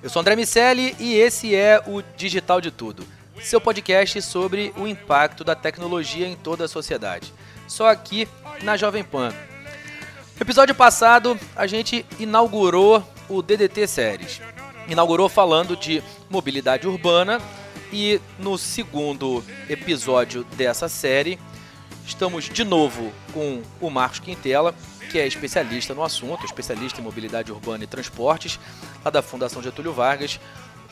Eu sou André Miceli e esse é o Digital de Tudo, seu podcast sobre o impacto da tecnologia em toda a sociedade. Só aqui na Jovem Pan. No episódio passado, a gente inaugurou o DDT Séries. Inaugurou falando de mobilidade urbana e no segundo episódio dessa série, estamos de novo com o Marcos Quintela, que é especialista no assunto, especialista em mobilidade urbana e transportes, lá da Fundação Getúlio Vargas,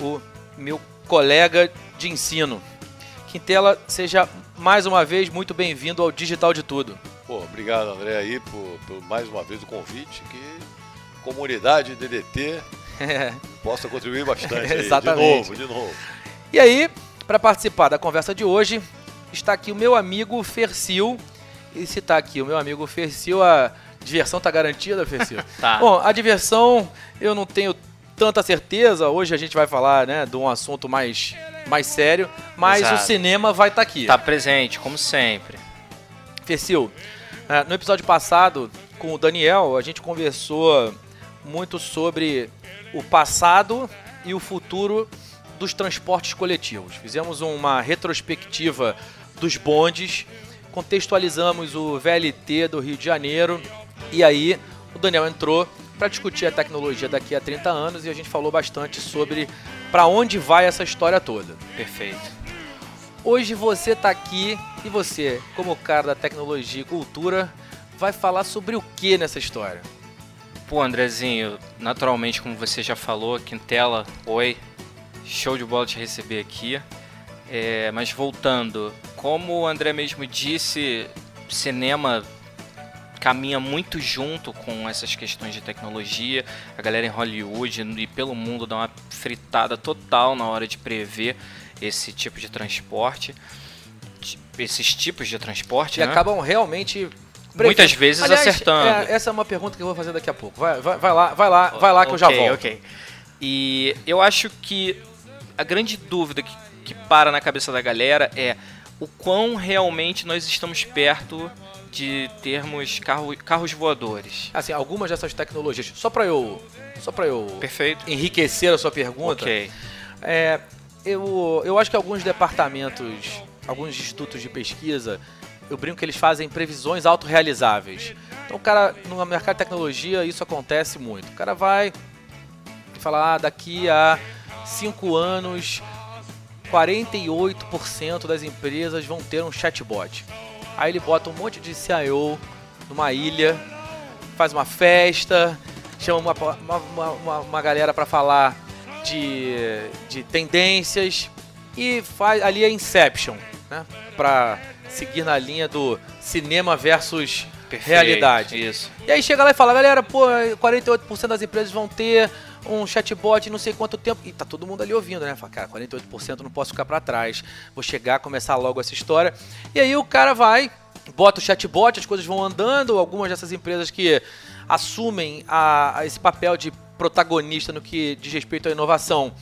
o meu colega de ensino. Quintela, seja mais uma vez muito bem-vindo ao Digital de Tudo. Pô, obrigado, André, aí, por, por mais uma vez o convite, que comunidade DDT possa contribuir bastante. aí. Exatamente. De novo, de novo. E aí, para participar da conversa de hoje, está aqui o meu amigo Fercil. E se está aqui o meu amigo Fercil, a diversão está garantida, Fercil? Tá. Bom, a diversão eu não tenho tanta certeza. Hoje a gente vai falar né, de um assunto mais, mais sério, mas Exato. o cinema vai estar aqui. Tá presente, como sempre. Fercil, eh, no episódio passado, com o Daniel, a gente conversou muito sobre o passado e o futuro dos transportes coletivos. Fizemos uma retrospectiva dos bondes, contextualizamos o VLT do Rio de Janeiro e aí o Daniel entrou para discutir a tecnologia daqui a 30 anos e a gente falou bastante sobre para onde vai essa história toda. Perfeito. Hoje você está aqui e você, como cara da tecnologia e cultura, vai falar sobre o que nessa história? Pô, Andrezinho, naturalmente, como você já falou, Quintela, oi. Show de bola te receber aqui. É, mas voltando, como o André mesmo disse, cinema caminha muito junto com essas questões de tecnologia. A galera em Hollywood e pelo mundo dá uma fritada total na hora de prever esse tipo de transporte. Esses tipos de transporte, E né? acabam realmente Muitas vezes Aliás, acertando. é, essa é uma pergunta que eu vou fazer daqui a pouco. Vai, vai, vai lá, vai lá, vai lá que eu já volto. ok. E eu acho que a grande dúvida que, que para na cabeça da galera é o quão realmente nós estamos perto de termos carro, carros voadores. Assim, algumas dessas tecnologias, só para eu, só para eu Perfeito? enriquecer a sua pergunta, Ok. É, eu, eu acho que alguns departamentos, alguns institutos de pesquisa, eu brinco que eles fazem previsões autorrealizáveis. Então, o cara, no mercado de tecnologia, isso acontece muito. O cara vai e fala, ah, daqui a cinco anos, 48% das empresas vão ter um chatbot. Aí ele bota um monte de CIO numa ilha, faz uma festa, chama uma, uma, uma- uma, galera para falar de, de tendências e faz ali a Inception, né? Pra seguir na linha do cinema versus Perfeito, realidade. Isso. E aí chega lá e fala, galera, pô, 48% das empresas vão ter um chatbot não sei quanto tempo. E tá todo mundo ali ouvindo, né? Fala, cara, 48% não posso ficar pra trás. Vou chegar, começar logo essa história. E aí o cara vai, bota o chatbot, as coisas vão andando. Algumas dessas empresas que assumem a, a esse papel de protagonista no que diz respeito à inovação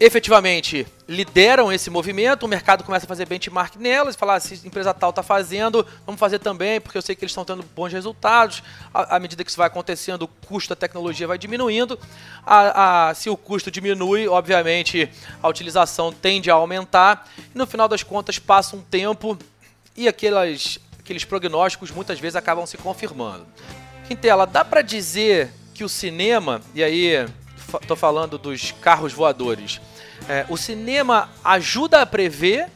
efetivamente lideram esse movimento, o mercado começa a fazer benchmark nelas, falar se a empresa tal está fazendo, vamos fazer também, porque eu sei que eles estão tendo bons resultados. À, medida que isso vai acontecendo, o custo da tecnologia vai diminuindo. A, a, se o custo diminui, obviamente a utilização tende a aumentar. E no final das contas, passa um tempo e aquelas, aqueles prognósticos muitas vezes acabam se confirmando. Quintela, dá para dizer que o cinema, e aí estou falando dos carros voadores, é, o cinema ajuda a prever,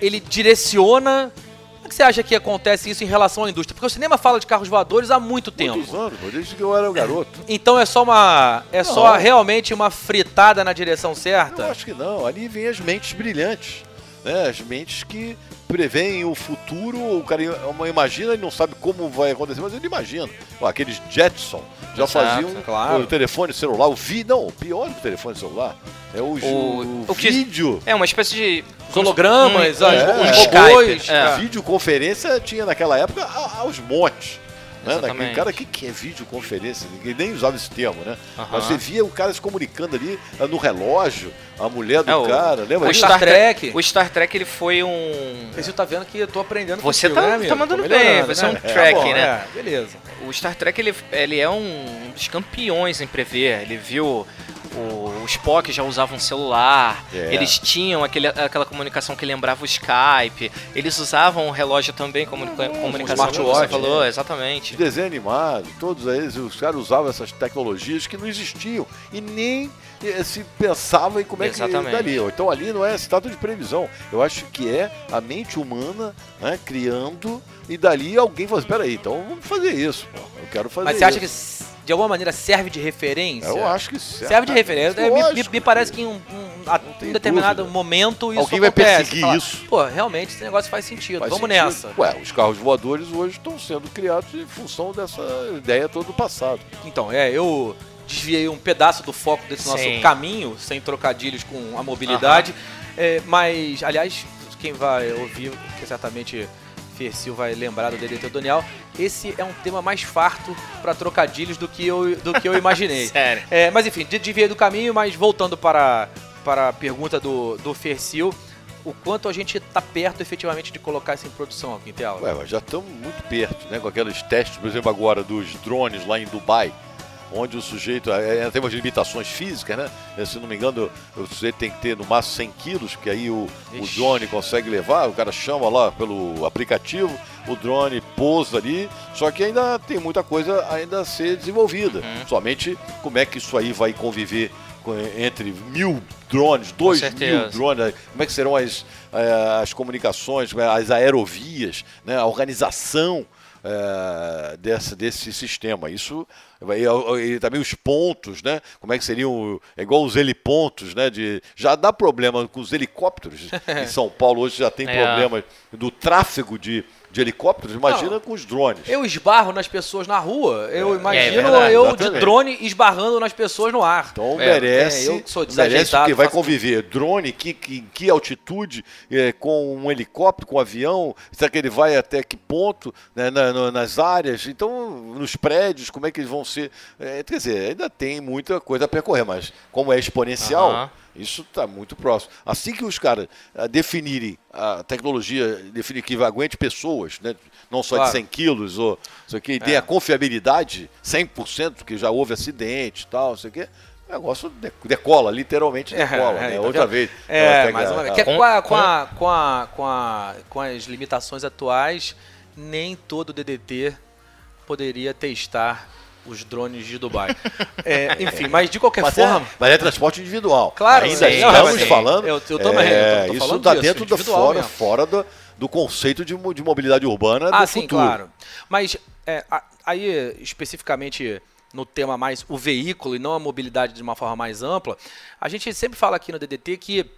ele direciona. Como é que você acha que acontece isso em relação à indústria? Porque o cinema fala de carros voadores há muito tempo. Muitos anos, desde que eu era o garoto. Então é só uma. É não. só realmente uma fritada na direção certa? Eu acho que não. Ali vem as mentes brilhantes. Né? As mentes que preveem o futuro, o cara imagina e não sabe como vai acontecer, mas ele imagina. Aqueles Jetson já Exato, faziam claro. o telefone celular, o vídeo, não, pior do telefone celular é o, o, o vídeo. é uma espécie de os hologramas, hum, é, os robôs. É. Videoconferência tinha naquela época aos montes. Né? Naquele cara, o que, que é videoconferência? Ninguém nem usava esse termo, né? Uhum. Mas você via o cara se comunicando ali eh, no relógio, a mulher do é, cara, lembra? O Star Trek. O Star Trek ele foi um. Você tá vendo que eu tô aprendendo Você tá, né, tá mandando bem, você é um né? é, track, bom, né? É, beleza. O Star Trek ele, ele é um dos campeões em prever. Ele viu o, Spock já usava um celular, é. eles tinham aquele, aquela comunicação que lembrava o Skype, eles usavam o relógio também, comunica, hum, comunicação você falou, é. exatamente. Desenho animado, todos eles, os caras usavam essas tecnologias que não existiam e nem eh, se pensava em como é Exatamente. que daria. Então ali não é estado de previsão. Eu acho que é a mente humana né, criando e dali alguém fala assim, peraí, então vamos fazer isso. Eu quero fazer Mas você isso. acha que de alguma maneira serve de referência? Eu acho que serve. Serve de referência. É, me, me, me, parece que em um, um, um determinado dúvida. momento isso Alguém vai perseguir Fala, isso. Pô, realmente esse negócio faz sentido. Faz Vamos sentido. nessa. Ué, os carros voadores hoje estão sendo criados em função dessa ideia toda do passado. Então, é, eu desviei um pedaço do foco desse nosso Sim. caminho, sem trocadilhos com a mobilidade. É, mas, aliás, quem vai ouvir, que certamente Fercil vai lembrar do DDT do Daniel, esse é um tema mais farto para trocadilhos do que eu, do que eu imaginei. Sério. É, mas enfim, desviei do caminho, mas voltando para, para a pergunta do, do Fercil, o quanto a gente está perto efetivamente de colocar isso em produção aqui em tela? Ué, já estamos muito perto, né? Com aqueles testes, por exemplo, agora dos drones lá em Dubai onde o sujeito é, é, tem umas limitações físicas, né? É, se não me engano, o sujeito tem que ter no máximo 100 quilos, que aí o, o drone consegue levar, o cara chama lá pelo aplicativo, o drone pousa ali, só que ainda tem muita coisa ainda a ser desenvolvida. Uhum. Somente como é que isso aí vai conviver entre mil drones, dois mil drones, como é que serão as, as comunicações, as aerovias, né? a organização é, desse, desse sistema. Isso e, e, também os pontos, né? Como é que seriam é igual os helipontos, né? De já dá problema com os helicópteros. em São Paulo hoje já tem é. problema do tráfego de de helicópteros, imagina não, com os drones. Eu esbarro nas pessoas na rua, eu é, imagino é eu exatamente. de drone esbarrando nas pessoas no ar. Então é, merece, é, eu sou merece porque vai conviver drone, que, que, que altitude, é, com um helicóptero, com um avião, será que ele vai até que ponto né, na, nas áreas, então nos prédios, como é que eles vão ser. É, quer dizer, ainda tem muita coisa a percorrer, mas como é exponencial. Uh -huh isso está muito próximo. Assim que os caras uh, definirem a tecnologia, definir que aguente pessoas, né? não só claro. de 100 quilos, ou isso aqui, e tem é. a confiabilidade 100%, que já houve acidente e tal, isso aqui, o negócio decola, literalmente é, decola, é, né? Tá Outra vez. É, mais uma vez. Com, a, com, a, com, a, com, a, com as limitações atuais, nem todo DDT poderia testar os drones de Dubai. É, enfim, mas de qualquer mas é- forma. É, mas é transporte individual. Claro, ainda sim, estamos sim. falando. Eu, eu tô, é, isso está dentro da fora, fora do, do conceito de, de mobilidade urbana ah, do sim, futuro. claro. Mas é, aí, especificamente no tema mais o veículo e não a mobilidade de uma forma mais ampla, a gente sempre fala aqui no DDT que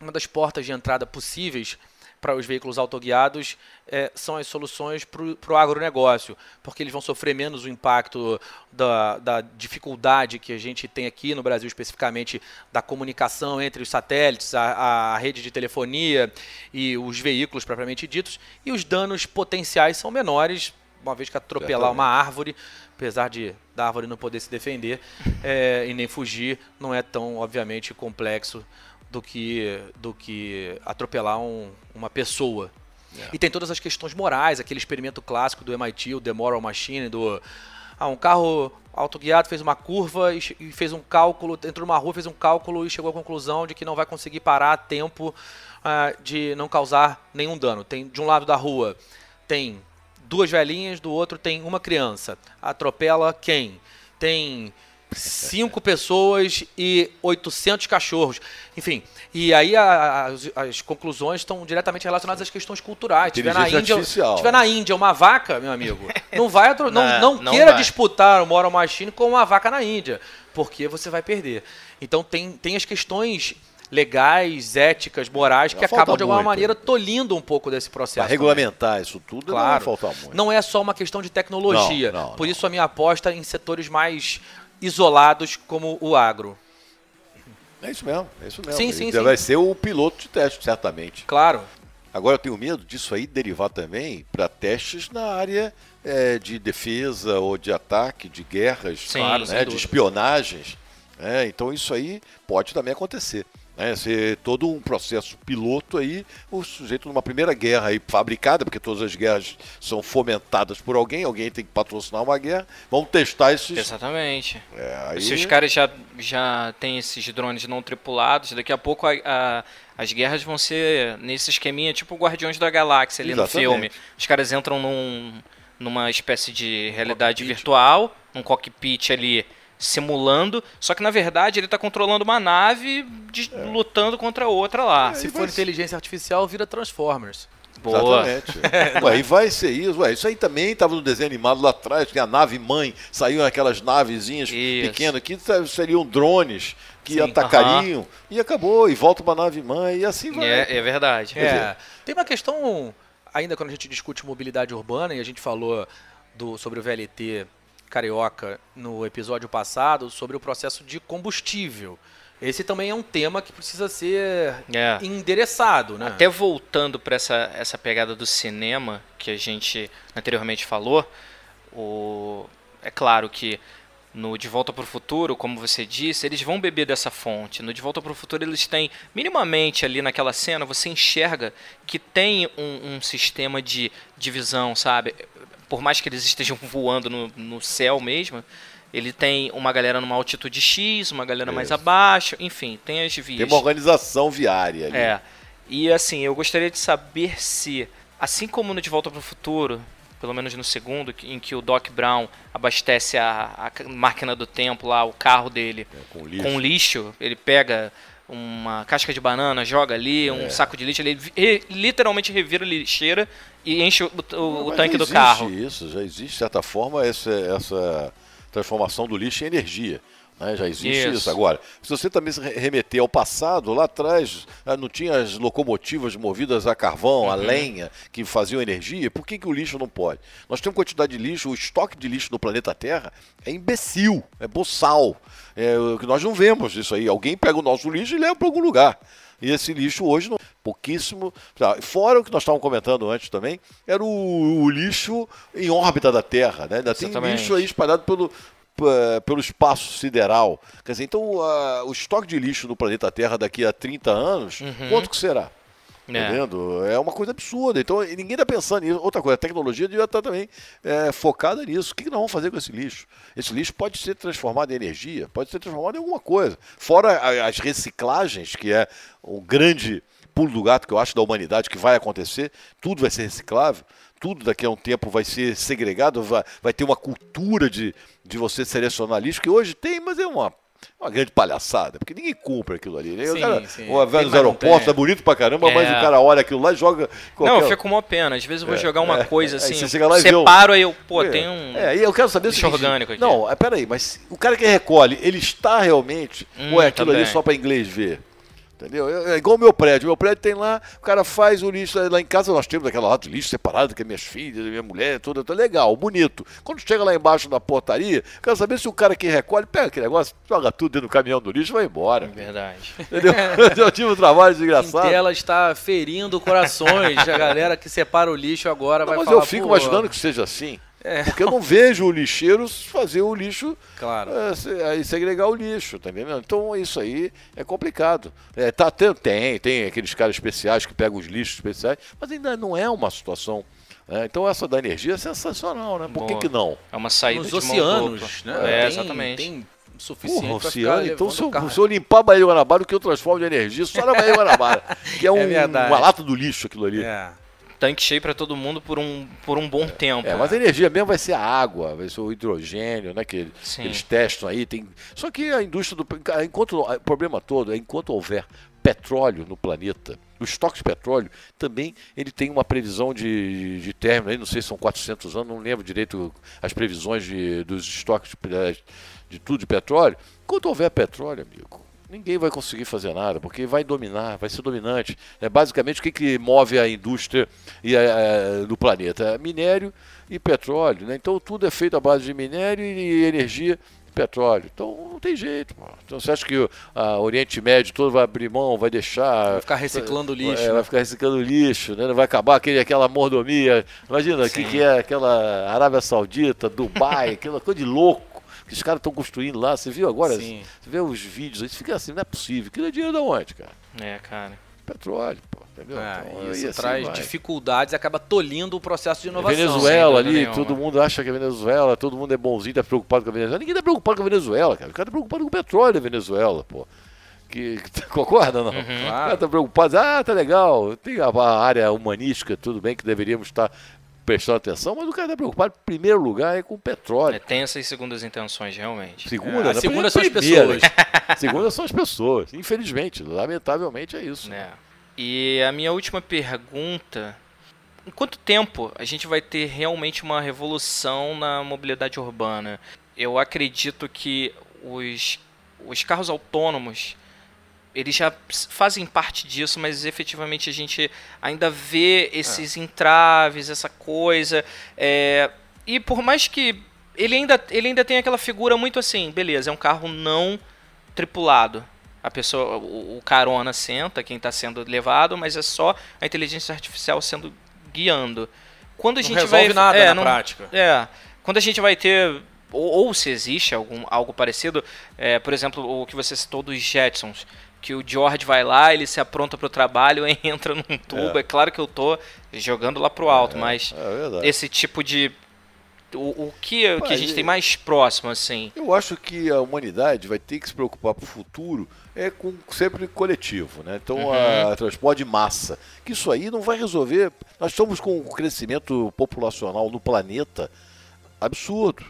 uma das portas de entrada possíveis para os veículos autoguiados é, são as soluções para o agronegócio, porque eles vão sofrer menos o impacto da, da, dificuldade que a gente tem aqui no Brasil, especificamente da comunicação entre os satélites, a, a rede de telefonia e os veículos propriamente ditos, e os danos potenciais são menores uma vez que atropelar uma árvore, apesar de da árvore não poder se defender é, e nem fugir, não é tão, obviamente, complexo do que, do que atropelar um, uma pessoa. É. E tem todas as questões morais, aquele experimento clássico do MIT, o The Moral Machine, do ah, um carro autoguiado fez uma curva e, fez um cálculo, entrou numa rua, fez um cálculo e chegou à conclusão de que não vai conseguir parar a tempo uh, de não causar nenhum dano. Tem de um lado da rua tem duas velhinhas, do outro tem uma criança. Atropela quem? Tem cinco pessoas e 800 cachorros. Enfim, e aí a, a, as, as, conclusões estão diretamente relacionadas às questões culturais. Tiver na, Índia, tiver na Índia uma vaca, meu amigo, não vai não, não, não, não queira vai. disputar o Moral Machine com uma vaca na Índia, porque você vai perder. Então tem, tem as questões legais, éticas, morais, que acabam de alguma muito. maneira tolindo um pouco desse processo. Para regulamentar também. isso tudo, claro, não vai faltar muito. Não é só uma questão de tecnologia. Não, não, Por isso a minha aposta em setores mais isolados como o agro. É isso mesmo, é isso mesmo. Sim, sim, sim. Vai ser o piloto de teste, certamente. Claro. Agora eu tenho medo disso aí derivar também para testes na área é, de defesa ou de ataque, de guerras, sim, claro, né, de espionagens. É, então isso aí pode também acontecer né, ser todo um processo piloto aí, o sujeito numa primeira guerra aí fabricada, porque todas as guerras são fomentadas por alguém, alguém tem que patrocinar uma guerra, vamos testar esses... Exatamente. É, aí... Se os caras já, já têm esses drones não tripulados, daqui a pouco a, a, as guerras vão ser nesse esqueminha, tipo Guardiões da Galáxia ali Exatamente. no filme. Os caras entram num, numa espécie de realidade cockpit. virtual, um cockpit ali simulando, só que na verdade ele está controlando uma nave de, é. lutando contra outra lá. É, Se for inteligência artificial, vira Transformers. Boa. Exatamente. Ué, e vai ser isso. Ué, isso aí também estava no desenho animado lá atrás, que a nave mãe, saíam aquelas navezinhas isso. pequenas, que seriam drones que Sim, atacariam, uh -huh. e acabou, e volta para a nave mãe, e assim vai. É, é verdade. É. Tem uma questão, ainda quando a gente discute mobilidade urbana, e a gente falou do, sobre o VLT Carioca no episódio passado sobre o processo de combustível. Esse também é um tema que precisa ser é. endereçado, né? Até voltando para essa, essa pegada do cinema que a gente anteriormente falou, o... é claro que no De Volta para o Futuro, como você disse, eles vão beber dessa fonte. No De Volta para o Futuro, eles têm, minimamente ali naquela cena, você enxerga que tem um, um sistema de divisão, sabe? Por mais que eles estejam voando no, no céu mesmo, ele tem uma galera numa altitude X, uma galera Isso. mais abaixo, enfim, tem as vias. Tem uma organização viária ali. É. E assim, eu gostaria de saber se, assim como no De Volta para o Futuro, pelo menos no segundo, em que o Doc Brown abastece a, a máquina do tempo lá, o carro dele é, com, lixo. com lixo, ele pega uma casca de banana, joga ali, é. um saco de lixo, ele literalmente revira lixeira e enche o, o, o tanque do carro. Isso, já existe, de certa forma, essa, essa transformação do lixo em energia. Né? Já existe isso. isso. Agora, se você também se remeter ao passado, lá atrás ah, não tinha as locomotivas movidas a carvão, uhum. a lenha, que faziam energia, por que, que o lixo não pode? Nós temos quantidade de lixo, o estoque de lixo no planeta Terra é imbecil, é boçal. É, nós não vemos isso aí. Alguém pega o nosso lixo e leva para algum lugar. E esse lixo hoje, não, pouquíssimo. Fora o que nós estávamos comentando antes também, era o, o lixo em órbita da Terra. Né? Ainda Exatamente. tem lixo aí espalhado pelo, pelo espaço sideral. Quer dizer, então uh, o estoque de lixo no planeta Terra daqui a 30 anos, uhum. quanto que será? É. É uma coisa absurda. Então ninguém está pensando nisso. Outra coisa, a tecnologia devia estar também é, focada nisso. O que nós vamos fazer com esse lixo? Esse lixo pode ser transformado em energia, pode ser transformado em alguma coisa. Fora as reciclagens, que é o grande pulo do gato que eu acho da humanidade que vai acontecer, tudo vai ser reciclável tudo daqui a um tempo vai ser segregado, vai, vai ter uma cultura de, de você selecionar lixo, que hoje tem, mas é uma uma grande palhaçada, porque ninguém cumpre aquilo ali. Né? Sim, o cara, sim. O nos aeroportos é bonito pra caramba, é. mas o cara olha aquilo lá e joga. Qualquer... Não, eu fico com uma pena. Às vezes eu vou é, jogar uma é, coisa assim, aí eu separo e eu, pô, é, tem um. É, e eu quero saber se. orgânico aqui. Não, é, peraí, mas o cara que recolhe, ele está realmente. Hum, ou é aquilo também. ali só para inglês ver? Entendeu? É, é igual o meu prédio. Meu prédio tem lá, o cara faz o lixo. Lá em casa nós temos aquela lata de lixo separado, que é minhas filhas, minha mulher, tudo, tudo legal, bonito. Quando chega lá embaixo na portaria, quero saber se o cara que recolhe, pega aquele negócio, joga tudo dentro do caminhão do lixo e vai embora. Verdade. Entendeu? Eu tive um trabalho desgraçado. Ela está ferindo corações. a galera que separa o lixo agora Não, vai mas falar. Mas eu fico imaginando que seja assim. É. Porque eu não vejo o lixeiro fazer o lixo, Claro. é, se- aí segregar o lixo, tá entendendo? Então isso aí é complicado. É, tá, tem, tem, tem aqueles caras especiais que pegam os lixos especiais, mas ainda não é uma situação. né? Então essa da energia é sensacional, né? Por que, Boa. que não? É uma saída Nos de oceanos, né? É, Tem- exatamente. Tem suficiente Porra, oceano, então se eu, se eu limpar a Baía de Guanabara, o que eu transformo de energia só na Baía de Guanabara, que é, um, verdade. uma lata do lixo aquilo ali. É. Tanque cheio pra todo mundo por um, por um bom tempo. É, mas a energia mesmo vai ser a água, vai ser o hidrogênio, né? Que Sim. eles testam aí. Tem... Só que a indústria do. Enquanto, o problema todo é enquanto houver petróleo no planeta, o estoque de petróleo também ele tem uma previsão de, de término, aí não sei se são 400 anos, não lembro direito as previsões de, dos estoques de, de tudo de petróleo. Enquanto houver petróleo, amigo, ninguém vai conseguir fazer nada, porque vai dominar, vai ser dominante. É basicamente o que, que move a indústria e a, a- do planeta? É minério e petróleo. Né? Então tudo é feito à base de minério e energia e petróleo. Então não tem jeito. Então você acha que o Oriente Médio todo vai abrir mão, vai deixar. Vai ficar reciclando lixo, É, né? Vai ficar reciclando lixo, né? Não vai acabar aquele, aquela mordomia. Imagina o que, que é aquela Arábia Saudita, Dubai, aquela coisa de louco que os caras estão construindo lá. Você viu agora? Sim. Você vê os vídeos, aí você fica assim, não é possível. Aquilo é dinheiro da onde, cara? É, cara. Petróleo, pô? É, Então, isso assim traz vai. dificuldades acaba tolindo o processo de inovação. Venezuela ali, nenhuma. todo mundo acha que é Venezuela, todo mundo é bonzinho, tá preocupado com a Venezuela. Ninguém tá preocupado com a Venezuela, cara. O cara tá preocupado com o petróleo da Venezuela, pô. Que, que- concorda ou não? Uhum. O cara tá preocupado, ah, tá legal, tem a, a área humanística, tudo bem que deveríamos estar prestando atenção, mas o cara tá preocupado, em primeiro lugar, é com o petróleo. É, tem essas segundas intenções, realmente. Segunda, É, a né? segunda são as Primeira. pessoas. segunda são as pessoas. Infelizmente, lamentavelmente é isso. É. E a minha última pergunta: em quanto tempo a gente vai ter realmente uma revolução na mobilidade urbana? Eu acredito que os, os carros autônomos eles já fazem parte disso, mas efetivamente a gente ainda vê esses entraves, essa coisa. é, e por mais que ele ainda, ele ainda tem aquela figura muito assim, beleza, é um carro não tripulado. A pessoa, o, o carona senta, quem está sendo levado, mas é só a inteligência artificial sendo guiando. Quando a Não gente resolve vai, nada é, na não- prática. é, quando a gente vai ter ou, ou se existe algum algo parecido, é, por exemplo, o que você citou dos Jetsons, que o George vai lá, ele se apronta para o trabalho, entra num tubo. É. claro que eu tô jogando lá pro alto, mas É esse tipo de o, o que, o que a Mas gente tem mais próximo assim? Eu acho que a humanidade vai ter que se preocupar para o futuro é com sempre coletivo, né? Então Uhum. a transporte de massa, que isso aí não vai resolver. Nós estamos com um crescimento populacional no planeta absurdo.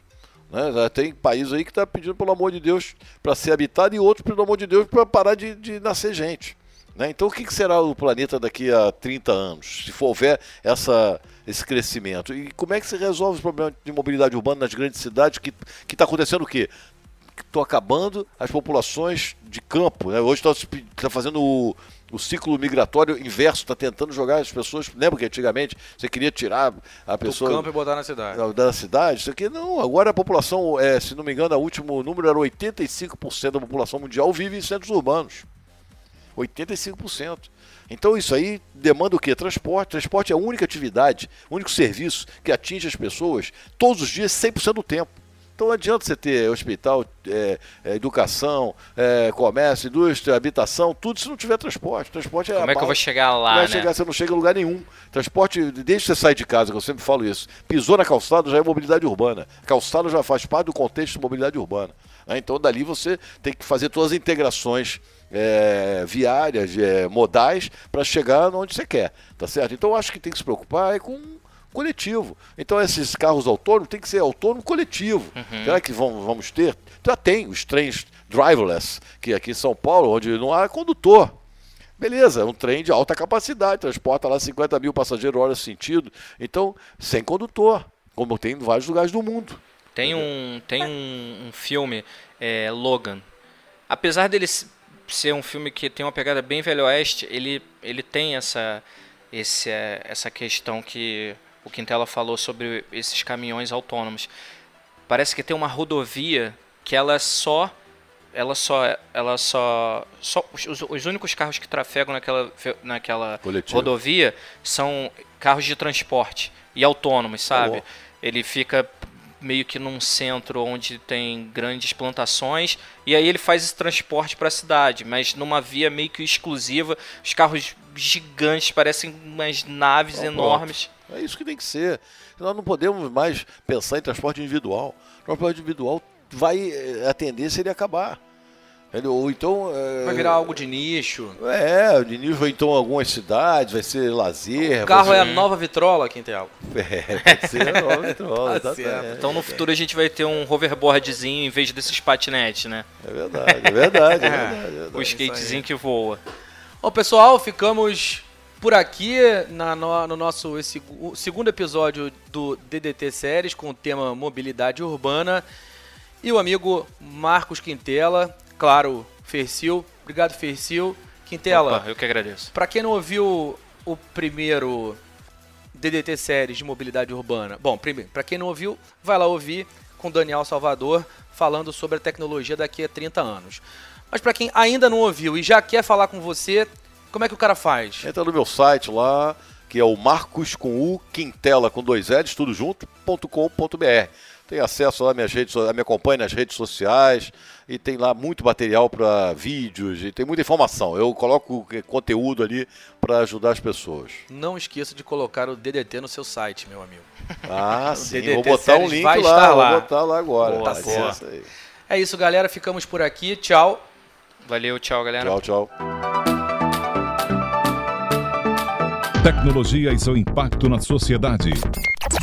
Né? Já Tem país aí que está pedindo, pelo amor de Deus, para ser habitado e outros, pelo amor de Deus, para parar de, de nascer gente. né? Então o que, que será o planeta daqui a 30 anos, se for houver essa, esse crescimento? E como é que se resolve os problemas de mobilidade urbana nas grandes cidades que está acontecendo o quê? Estão acabando as populações de campo. Né? Hoje está fazendo o, o ciclo migratório inverso, está tentando jogar as pessoas. Lembra que antigamente você queria tirar a Do pessoa campo e botar na cidade. da, da cidade, isso aqui não. Agora a população, é, se não me engano, o último número era 85% da população mundial vive em centros urbanos. 85%. Então isso aí demanda o quê? Transporte. Transporte é a única atividade, o único serviço que atinge as pessoas todos os dias, 100% do tempo. Então não adianta você ter hospital, é, é, educação, é, comércio, indústria, habitação, tudo se não tiver transporte. Transporte é Como a é que eu vou chegar lá, Vai né? chegar, você não chega em lugar nenhum. Transporte, desde que você sai de casa, que eu sempre falo isso, pisou na calçada já é mobilidade urbana. Calçada já faz parte do contexto de mobilidade urbana. né? Então dali você tem que fazer todas as integrações é, viárias, é, modais, para chegar onde você quer. Tá certo? Então eu acho que tem que se preocupar é com coletivo. Então esses carros autônomos tem que ser autônomo coletivo. Será que vão, vamos ter? Já tem os trens driverless, que aqui em São Paulo, onde não há condutor. Beleza, é um trem de alta capacidade, transporta lá 50 mil passageiros hora sentido. Então, sem condutor, como tem em vários lugares do mundo. Tem um, tem um, um filme, é, Logan. Apesar dele ser um filme que tem uma pegada bem velho oeste, ele, ele tem essa, esse, é, essa questão que o Quintela falou sobre esses caminhões autônomos. Parece que tem uma rodovia que ela só ela só ela só, só os, os únicos carros que trafegam naquela naquela Coletivo. rodovia são carros de transporte e autônomos, sabe? Ele fica meio que num centro onde tem grandes plantações e aí ele faz esse transporte para a cidade, mas numa via meio que exclusiva, os carros gigantes parecem umas naves enormes. É isso que tem que ser. Nós não podemos mais pensar em transporte individual. transporte individual vai. eh, A tendência ele acabar. Ou então. eh, Vai virar algo de nicho. É, o Diniz vai então algumas cidades, vai ser lazer. O carro vai é a ser... nova vitrola, Quintela. É, pode ser a nova vitrola, Tá exatamente. Então no futuro a gente vai ter um hoverboardzinho em vez desses patinetes, né? É verdade, é verdade, é verdade. é verdade. O skatezinho que voa. Bom, pessoal, ficamos por aqui na, no, no nosso esse, segundo episódio do DDT Séries com o tema mobilidade urbana. E o amigo Marcos Quintela, claro, Fercil. Obrigado, Fercil. Quintela, Opa, eu que agradeço. Pra quem não ouviu o primeiro DDT séries de mobilidade urbana, bom, primeiro, para quem não ouviu, vai lá ouvir com o Daniel Salvador falando sobre a tecnologia daqui a 30 anos. Mas pra quem ainda não ouviu e já quer falar com você, como é que o cara faz? Entra no meu site lá, que é o Marcos com U, Quintela com dois L's, tudo junto, ponto com, ponto BR. Tem acesso lá, minhas redes, me acompanha nas redes sociais e tem lá muito material para vídeos e tem muita informação. Eu coloco conteúdo ali para ajudar as pessoas. Não esqueça de colocar o DDT no seu site, meu amigo. Ah, sim, DDT vou botar um link lá, estar vou lá. botar lá agora. Boa, Tá boa. certo, aí. É isso, galera. Ficamos por aqui. Tchau. Valeu, tchau, galera. Tchau, tchau. Tecnologia e seu impacto na sociedade.